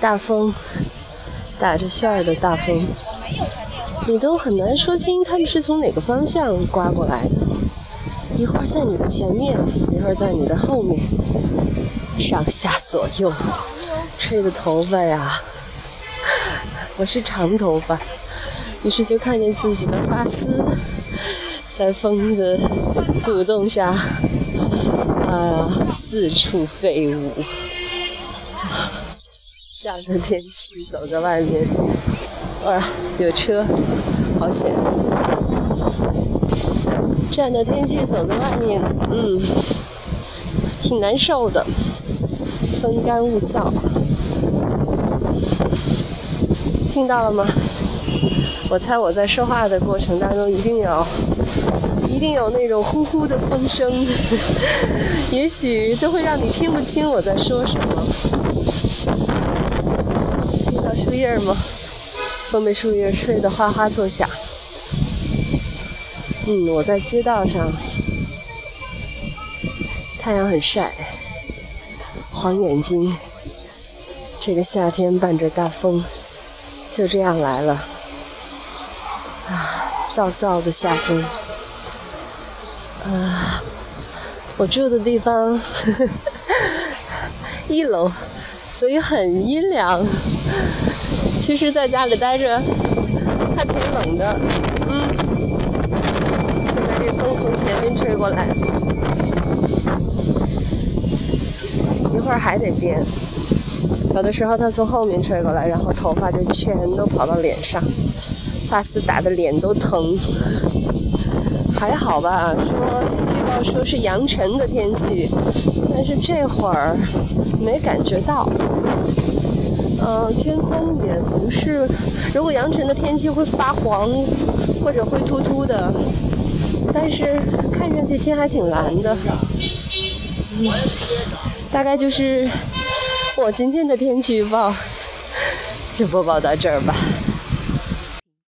大风，打着旋儿的大风，你都很难说清他们是从哪个方向刮过来的。一会儿在你的前面，一会儿在你的后面，上下左右，吹的头发呀，我是长头发，于是就看见自己的发丝在风的鼓动下，啊，四处飞舞。的天气走在外面，哇，有车，好险！这样的天气走在外面，嗯，挺难受的，风干物燥。听到了吗？我猜我在说话的过程当中，一定有，一定有那种呼呼的风声，也许都会让你听不清我在说什么。叶吗？风被树叶吹得哗哗作响。嗯，我在街道上，太阳很晒，黄眼睛。这个夏天伴着大风，就这样来了。啊，燥燥的夏天。啊，我住的地方，呵 呵一楼，所以很阴凉。其实在家里待着还挺冷的，嗯。现在这风从前面吹过来，一会儿还得编。有的时候它从后面吹过来，然后头发就全都跑到脸上，发丝打的脸都疼。还好吧，说天气预报说是扬尘的天气，但是这会儿没感觉到。嗯，天空也不是，如果扬尘的天气会发黄或者灰秃秃的。但是看上去天还挺蓝的，嗯，大概就是我今天的天气预报，就播报到这儿吧。